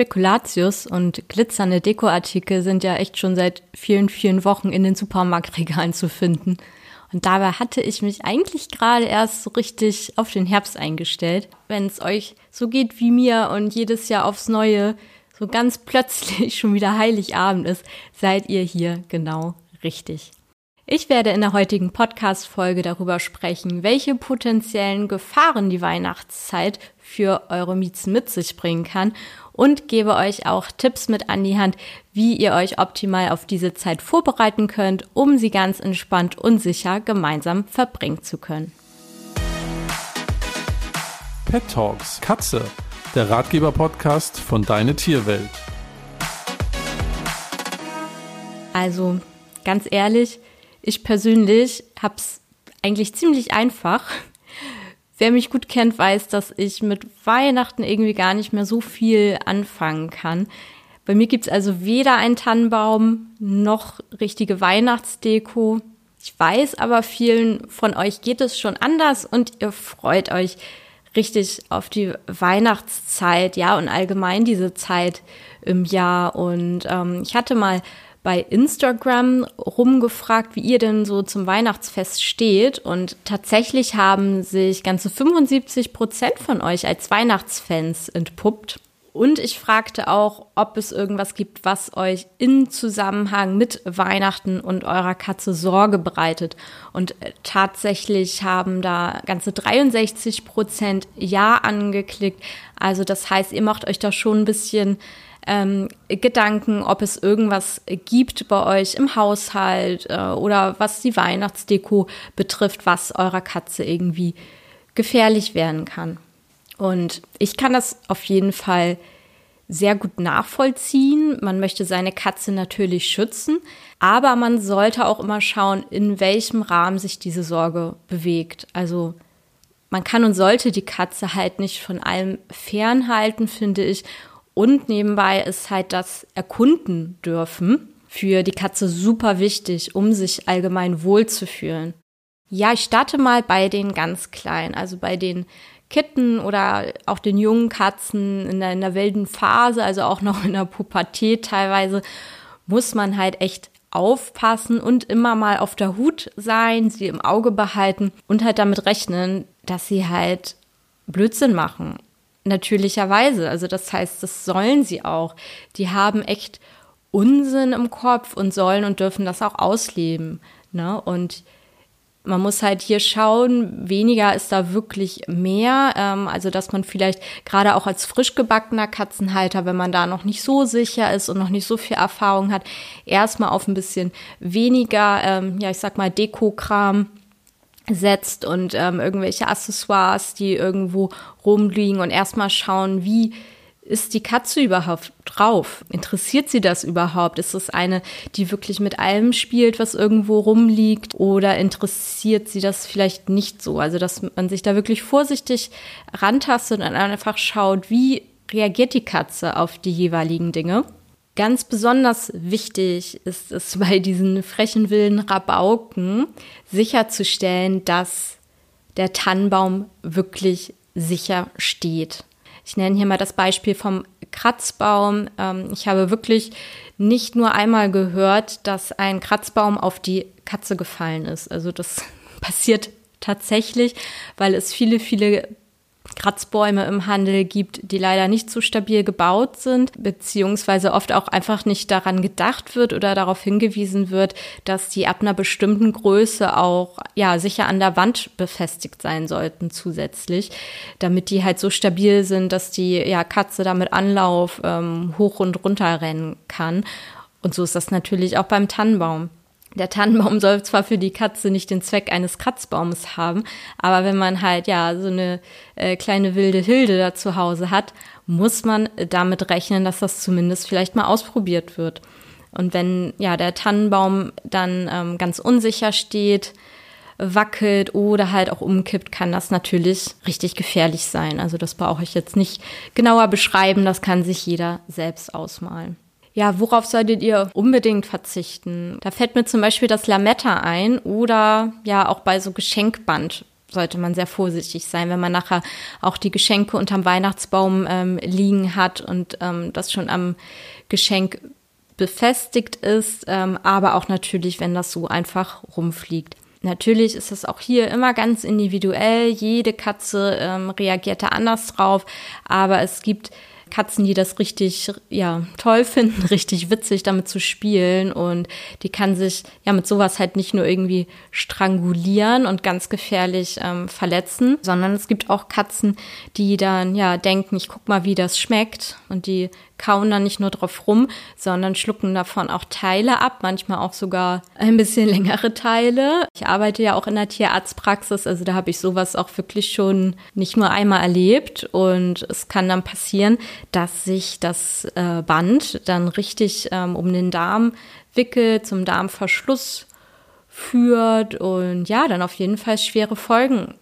Spekulatius und glitzernde Dekoartikel sind ja echt schon seit vielen, vielen Wochen in den Supermarktregalen zu finden. Und dabei hatte ich mich eigentlich gerade erst so richtig auf den Herbst eingestellt. Wenn es euch so geht wie mir und jedes Jahr aufs Neue so ganz plötzlich schon wieder Heiligabend ist, seid ihr hier genau richtig. Ich werde in der heutigen Podcast-Folge darüber sprechen, welche potenziellen Gefahren die Weihnachtszeit für eure Miezen mit sich bringen kann und gebe euch auch Tipps mit an die Hand, wie ihr euch optimal auf diese Zeit vorbereiten könnt, um sie ganz entspannt und sicher gemeinsam verbringen zu können. Pet Talks Katze, der Ratgeber-Podcast von Deine Tierwelt. Also, ganz ehrlich, ich persönlich habe es eigentlich ziemlich einfach. Wer mich gut kennt, weiß, dass ich mit Weihnachten irgendwie gar nicht mehr so viel anfangen kann. Bei mir gibt's also weder einen Tannenbaum noch richtige Weihnachtsdeko. Ich weiß aber, vielen von euch geht es schon anders und ihr freut euch richtig auf die Weihnachtszeit, ja, und allgemein diese Zeit im Jahr. Und ähm, ich hatte mal bei Instagram rumgefragt, wie ihr denn so zum Weihnachtsfest steht. Und tatsächlich haben sich ganze 75 Prozent von euch als Weihnachtsfans entpuppt. Und ich fragte auch, ob es irgendwas gibt, was euch in Zusammenhang mit Weihnachten und eurer Katze Sorge bereitet. Und äh, tatsächlich haben da ganze 63 Prozent Ja angeklickt. Also das heißt, ihr macht euch da schon ein bisschen ähm, Gedanken, ob es irgendwas gibt bei euch im Haushalt äh, oder was die Weihnachtsdeko betrifft, was eurer Katze irgendwie gefährlich werden kann. Und ich kann das auf jeden Fall sehr gut nachvollziehen. Man möchte seine Katze natürlich schützen, aber man sollte auch immer schauen, in welchem Rahmen sich diese Sorge bewegt. Also man kann und sollte die Katze halt nicht von allem fernhalten, finde ich. Und nebenbei ist halt das Erkunden dürfen für die Katze super wichtig, um sich allgemein wohlzufühlen. Ja, ich starte mal bei den ganz Kleinen, also bei den Kitten oder auch den jungen Katzen in der, in der wilden Phase, also auch noch in der Pubertät teilweise, muss man halt echt aufpassen und immer mal auf der Hut sein, sie im Auge behalten und halt damit rechnen, dass sie halt Blödsinn machen natürlicherweise. Also das heißt, das sollen sie auch. Die haben echt Unsinn im Kopf und sollen und dürfen das auch ausleben. Ne? Und man muss halt hier schauen, weniger ist da wirklich mehr. Ähm, also, dass man vielleicht gerade auch als frisch gebackener Katzenhalter, wenn man da noch nicht so sicher ist und noch nicht so viel Erfahrung hat, erstmal auf ein bisschen weniger, ähm, ja, ich sag mal, Dekokram setzt und ähm, irgendwelche Accessoires, die irgendwo rumliegen und erstmal schauen, wie ist die Katze überhaupt drauf? Interessiert sie das überhaupt? Ist es eine, die wirklich mit allem spielt, was irgendwo rumliegt? Oder interessiert sie das vielleicht nicht so? Also, dass man sich da wirklich vorsichtig rantastet und einfach schaut, wie reagiert die Katze auf die jeweiligen Dinge? Ganz besonders wichtig ist es bei diesen frechen wilden Rabauken sicherzustellen, dass der Tannenbaum wirklich sicher steht. Ich nenne hier mal das Beispiel vom Kratzbaum. Ähm, ich habe wirklich nicht nur einmal gehört, dass ein Kratzbaum auf die Katze gefallen ist. Also das passiert tatsächlich, weil es viele, viele Kratzbäume im Handel gibt, die leider nicht so stabil gebaut sind, beziehungsweise oft auch einfach nicht daran gedacht wird oder darauf hingewiesen wird, dass die ab einer bestimmten Größe auch ja sicher an der Wand befestigt sein sollten zusätzlich, damit die halt so stabil sind, dass die ja Katze damit Anlauf ähm, hoch und runter rennen kann. Und so ist das natürlich auch beim Tannenbaum. Der Tannenbaum soll zwar für die Katze nicht den Zweck eines Kratzbaumes haben, aber wenn man halt ja so eine äh, kleine wilde Hilde da zu Hause hat, muss man damit rechnen, dass das zumindest vielleicht mal ausprobiert wird. Und wenn ja der Tannenbaum dann ähm, ganz unsicher steht, wackelt oder halt auch umkippt, kann das natürlich richtig gefährlich sein. Also das brauche ich jetzt nicht genauer beschreiben, das kann sich jeder selbst ausmalen. Ja, worauf solltet ihr unbedingt verzichten? Da fällt mir zum Beispiel das Lametta ein oder ja auch bei so Geschenkband sollte man sehr vorsichtig sein, wenn man nachher auch die Geschenke unterm Weihnachtsbaum ähm, liegen hat und ähm, das schon am Geschenk befestigt ist, ähm, aber auch natürlich, wenn das so einfach rumfliegt. Natürlich ist es auch hier immer ganz individuell. Jede Katze ähm, reagiert da anders drauf, aber es gibt Katzen, die das richtig, ja, toll finden, richtig witzig damit zu spielen. Und die kann sich ja mit sowas halt nicht nur irgendwie strangulieren und ganz gefährlich ähm, verletzen, sondern es gibt auch Katzen, die dann ja denken, ich guck mal, wie das schmeckt. Und die kauen dann nicht nur drauf rum, sondern schlucken davon auch Teile ab, manchmal auch sogar ein bisschen längere Teile. Ich arbeite ja auch in der Tierarztpraxis, also da habe ich sowas auch wirklich schon nicht nur einmal erlebt und es kann dann passieren, dass sich das äh, Band dann richtig ähm, um den Darm wickelt, zum Darmverschluss führt und ja, dann auf jeden Fall schwere Folgen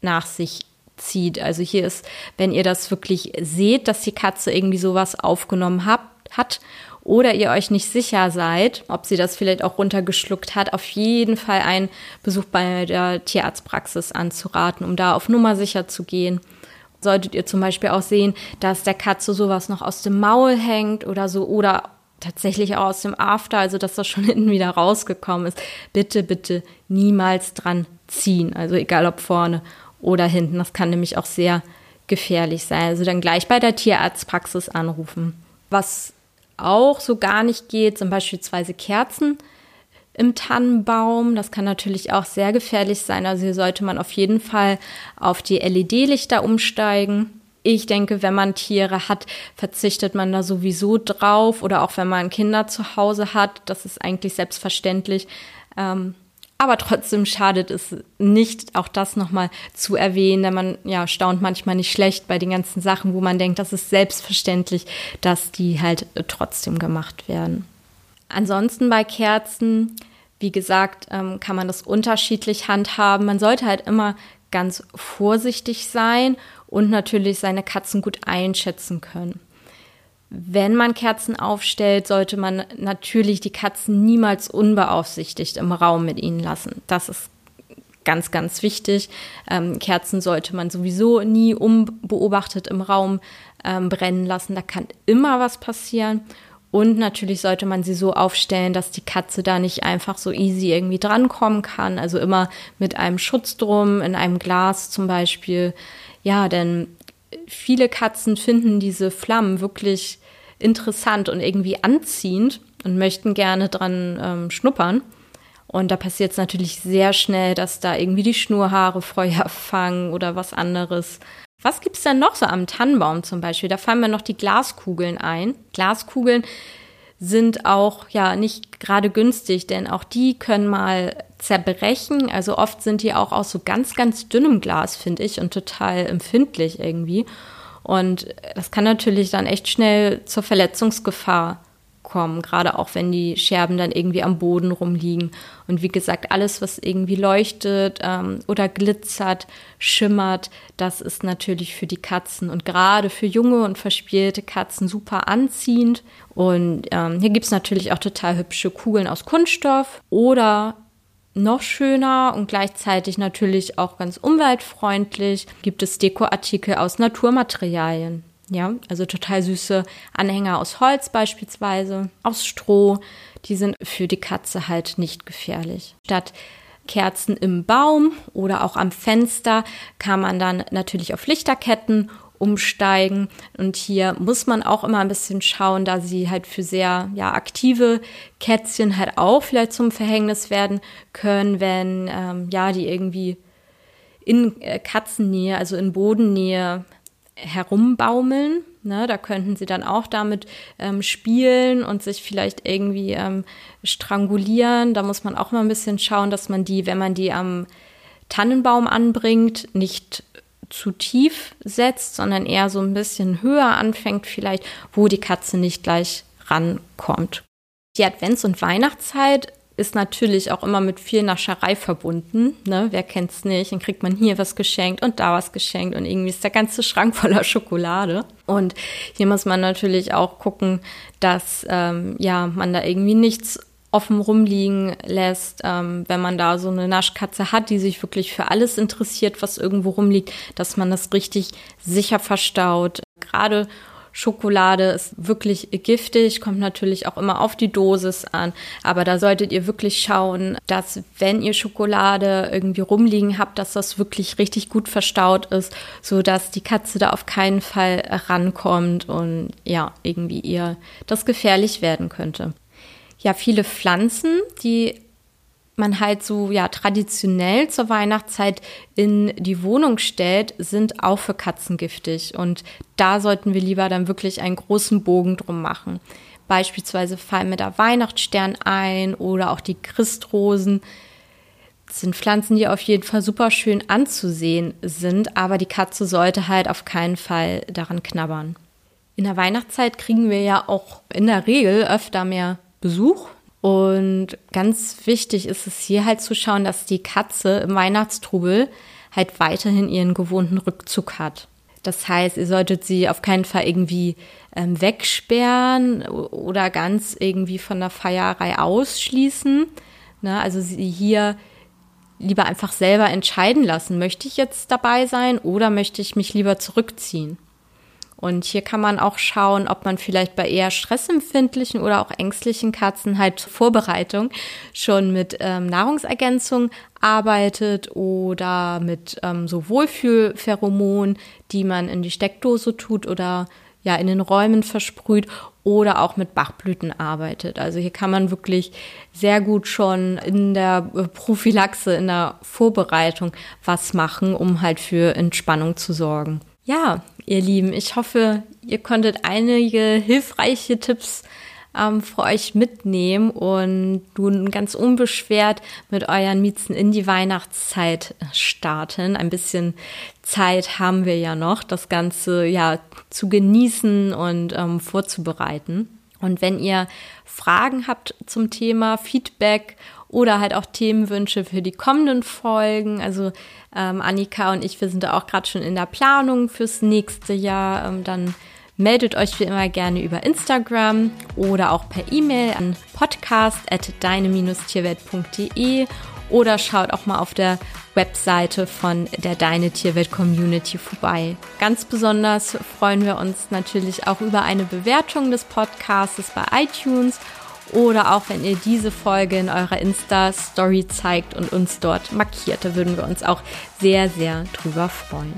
nach sich zieht. Also hier ist, wenn ihr das wirklich seht, dass die Katze irgendwie sowas aufgenommen hat, hat oder ihr euch nicht sicher seid, ob sie das vielleicht auch runtergeschluckt hat, auf jeden Fall einen Besuch bei der Tierarztpraxis anzuraten, um da auf Nummer sicher zu gehen. Solltet ihr zum Beispiel auch sehen, dass der Katze sowas noch aus dem Maul hängt oder so oder tatsächlich auch aus dem After, also dass das schon hinten wieder rausgekommen ist, bitte, bitte niemals dran ziehen. Also egal ob vorne oder hinten. Das kann nämlich auch sehr gefährlich sein. Also dann gleich bei der Tierarztpraxis anrufen. Was auch so gar nicht geht, sind beispielsweise Kerzen im Tannenbaum. Das kann natürlich auch sehr gefährlich sein. Also hier sollte man auf jeden Fall auf die LED-Lichter umsteigen. Ich denke, wenn man Tiere hat, verzichtet man da sowieso drauf. Oder auch wenn man Kinder zu Hause hat, das ist eigentlich selbstverständlich. Ähm, aber trotzdem schadet es nicht, auch das nochmal zu erwähnen, denn man ja, staunt manchmal nicht schlecht bei den ganzen Sachen, wo man denkt, das ist selbstverständlich, dass die halt trotzdem gemacht werden. Ansonsten bei Kerzen, wie gesagt, ähm, kann man das unterschiedlich handhaben. Man sollte halt immer ganz vorsichtig sein und natürlich seine Katzen gut einschätzen können. Wenn man Kerzen aufstellt, sollte man natürlich die Katzen niemals unbeaufsichtigt im Raum mit ihnen lassen. Das ist ganz, ganz wichtig. Ähm, Kerzen sollte man sowieso nie unbeobachtet im Raum ähm, brennen lassen. Da kann immer was passieren. Und natürlich sollte man sie so aufstellen, dass die Katze da nicht einfach so easy irgendwie drankommen kann. Also immer mit einem Schutz drum, in einem Glas zum Beispiel. Ja, denn viele Katzen finden diese Flammen wirklich interessant und irgendwie anziehend und möchten gerne dran ähm, schnuppern. Und da passiert es natürlich sehr schnell, dass da irgendwie die Schnurhaare Feuer fangen oder was anderes. Was gibt es denn noch so am Tannenbaum zum Beispiel? Da fallen mir noch die Glaskugeln ein. Glaskugeln sind auch ja nicht gerade günstig, denn auch die können mal zerbrechen. Also oft sind die auch aus so ganz, ganz dünnem Glas, finde ich, und total empfindlich irgendwie. Und das kann natürlich dann echt schnell zur Verletzungsgefahr kommen, gerade auch wenn die Scherben dann irgendwie am Boden rumliegen. Und wie gesagt, alles, was irgendwie leuchtet ähm, oder glitzert, schimmert, das ist natürlich für die Katzen und gerade für junge und verspielte Katzen super anziehend. Und ähm, hier gibt es natürlich auch total hübsche Kugeln aus Kunststoff oder noch schöner und gleichzeitig natürlich auch ganz umweltfreundlich gibt es Dekoartikel aus Naturmaterialien. Ja, also total süße Anhänger aus Holz beispielsweise, aus Stroh. Die sind für die Katze halt nicht gefährlich. Statt Kerzen im Baum oder auch am Fenster kann man dann natürlich auf Lichterketten umsteigen. Und hier muss man auch immer ein bisschen schauen, da sie halt für sehr ja, aktive Kätzchen halt auch vielleicht zum Verhängnis werden können, wenn ähm, ja die irgendwie in äh, Katzennähe, also in Bodennähe herumbaumeln. Ne, da könnten sie dann auch damit ähm, spielen und sich vielleicht irgendwie ähm, strangulieren. Da muss man auch mal ein bisschen schauen, dass man die, wenn man die am Tannenbaum anbringt, nicht zu tief setzt, sondern eher so ein bisschen höher anfängt, vielleicht, wo die Katze nicht gleich rankommt. Die Advents- und Weihnachtszeit ist natürlich auch immer mit viel Nascherei verbunden. Ne? Wer kennt's nicht? Dann kriegt man hier was geschenkt und da was geschenkt und irgendwie ist der ganze Schrank voller Schokolade. Und hier muss man natürlich auch gucken, dass ähm, ja man da irgendwie nichts offen rumliegen lässt, ähm, wenn man da so eine Naschkatze hat, die sich wirklich für alles interessiert, was irgendwo rumliegt, dass man das richtig sicher verstaut. Gerade Schokolade ist wirklich giftig, kommt natürlich auch immer auf die Dosis an. Aber da solltet ihr wirklich schauen, dass wenn ihr Schokolade irgendwie rumliegen habt, dass das wirklich richtig gut verstaut ist, so dass die Katze da auf keinen Fall rankommt und ja, irgendwie ihr das gefährlich werden könnte. Ja, viele Pflanzen, die man halt so ja traditionell zur Weihnachtszeit in die Wohnung stellt, sind auch für Katzen giftig. Und da sollten wir lieber dann wirklich einen großen Bogen drum machen. Beispielsweise fallen mir da Weihnachtsstern ein oder auch die Christrosen. Das sind Pflanzen, die auf jeden Fall super schön anzusehen sind, aber die Katze sollte halt auf keinen Fall daran knabbern. In der Weihnachtszeit kriegen wir ja auch in der Regel öfter mehr Besuch und ganz wichtig ist es hier halt zu schauen, dass die Katze im Weihnachtstrubel halt weiterhin ihren gewohnten Rückzug hat. Das heißt, ihr solltet sie auf keinen Fall irgendwie ähm, wegsperren oder ganz irgendwie von der Feierei ausschließen. Ne? Also sie hier lieber einfach selber entscheiden lassen, möchte ich jetzt dabei sein oder möchte ich mich lieber zurückziehen. Und hier kann man auch schauen, ob man vielleicht bei eher stressempfindlichen oder auch ängstlichen Katzen halt Vorbereitung schon mit ähm, Nahrungsergänzung arbeitet oder mit ähm, so Wohlfühlpheromonen, die man in die Steckdose tut oder ja in den Räumen versprüht oder auch mit Bachblüten arbeitet. Also hier kann man wirklich sehr gut schon in der äh, Prophylaxe, in der Vorbereitung was machen, um halt für Entspannung zu sorgen. Ja, ihr Lieben, ich hoffe, ihr konntet einige hilfreiche Tipps ähm, für euch mitnehmen und nun ganz unbeschwert mit euren Miezen in die Weihnachtszeit starten. Ein bisschen Zeit haben wir ja noch, das Ganze ja zu genießen und ähm, vorzubereiten. Und wenn ihr Fragen habt zum Thema Feedback oder halt auch Themenwünsche für die kommenden Folgen. Also ähm, Annika und ich, wir sind da auch gerade schon in der Planung fürs nächste Jahr. Ähm, dann meldet euch wie immer gerne über Instagram oder auch per E-Mail an podcast.deine-tierwelt.de oder schaut auch mal auf der Webseite von der Deine Tierwelt Community vorbei. Ganz besonders freuen wir uns natürlich auch über eine Bewertung des Podcasts bei iTunes oder auch wenn ihr diese Folge in eurer Insta-Story zeigt und uns dort markiert. Da würden wir uns auch sehr, sehr drüber freuen.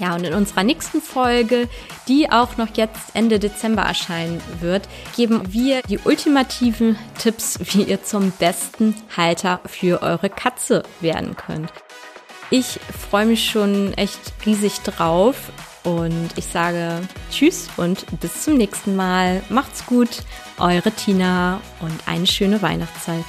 Ja, und in unserer nächsten Folge, die auch noch jetzt Ende Dezember erscheinen wird, geben wir die ultimativen Tipps, wie ihr zum besten Halter für eure Katze werden könnt. Ich freue mich schon echt riesig drauf. Und ich sage Tschüss und bis zum nächsten Mal. Macht's gut, eure Tina und eine schöne Weihnachtszeit.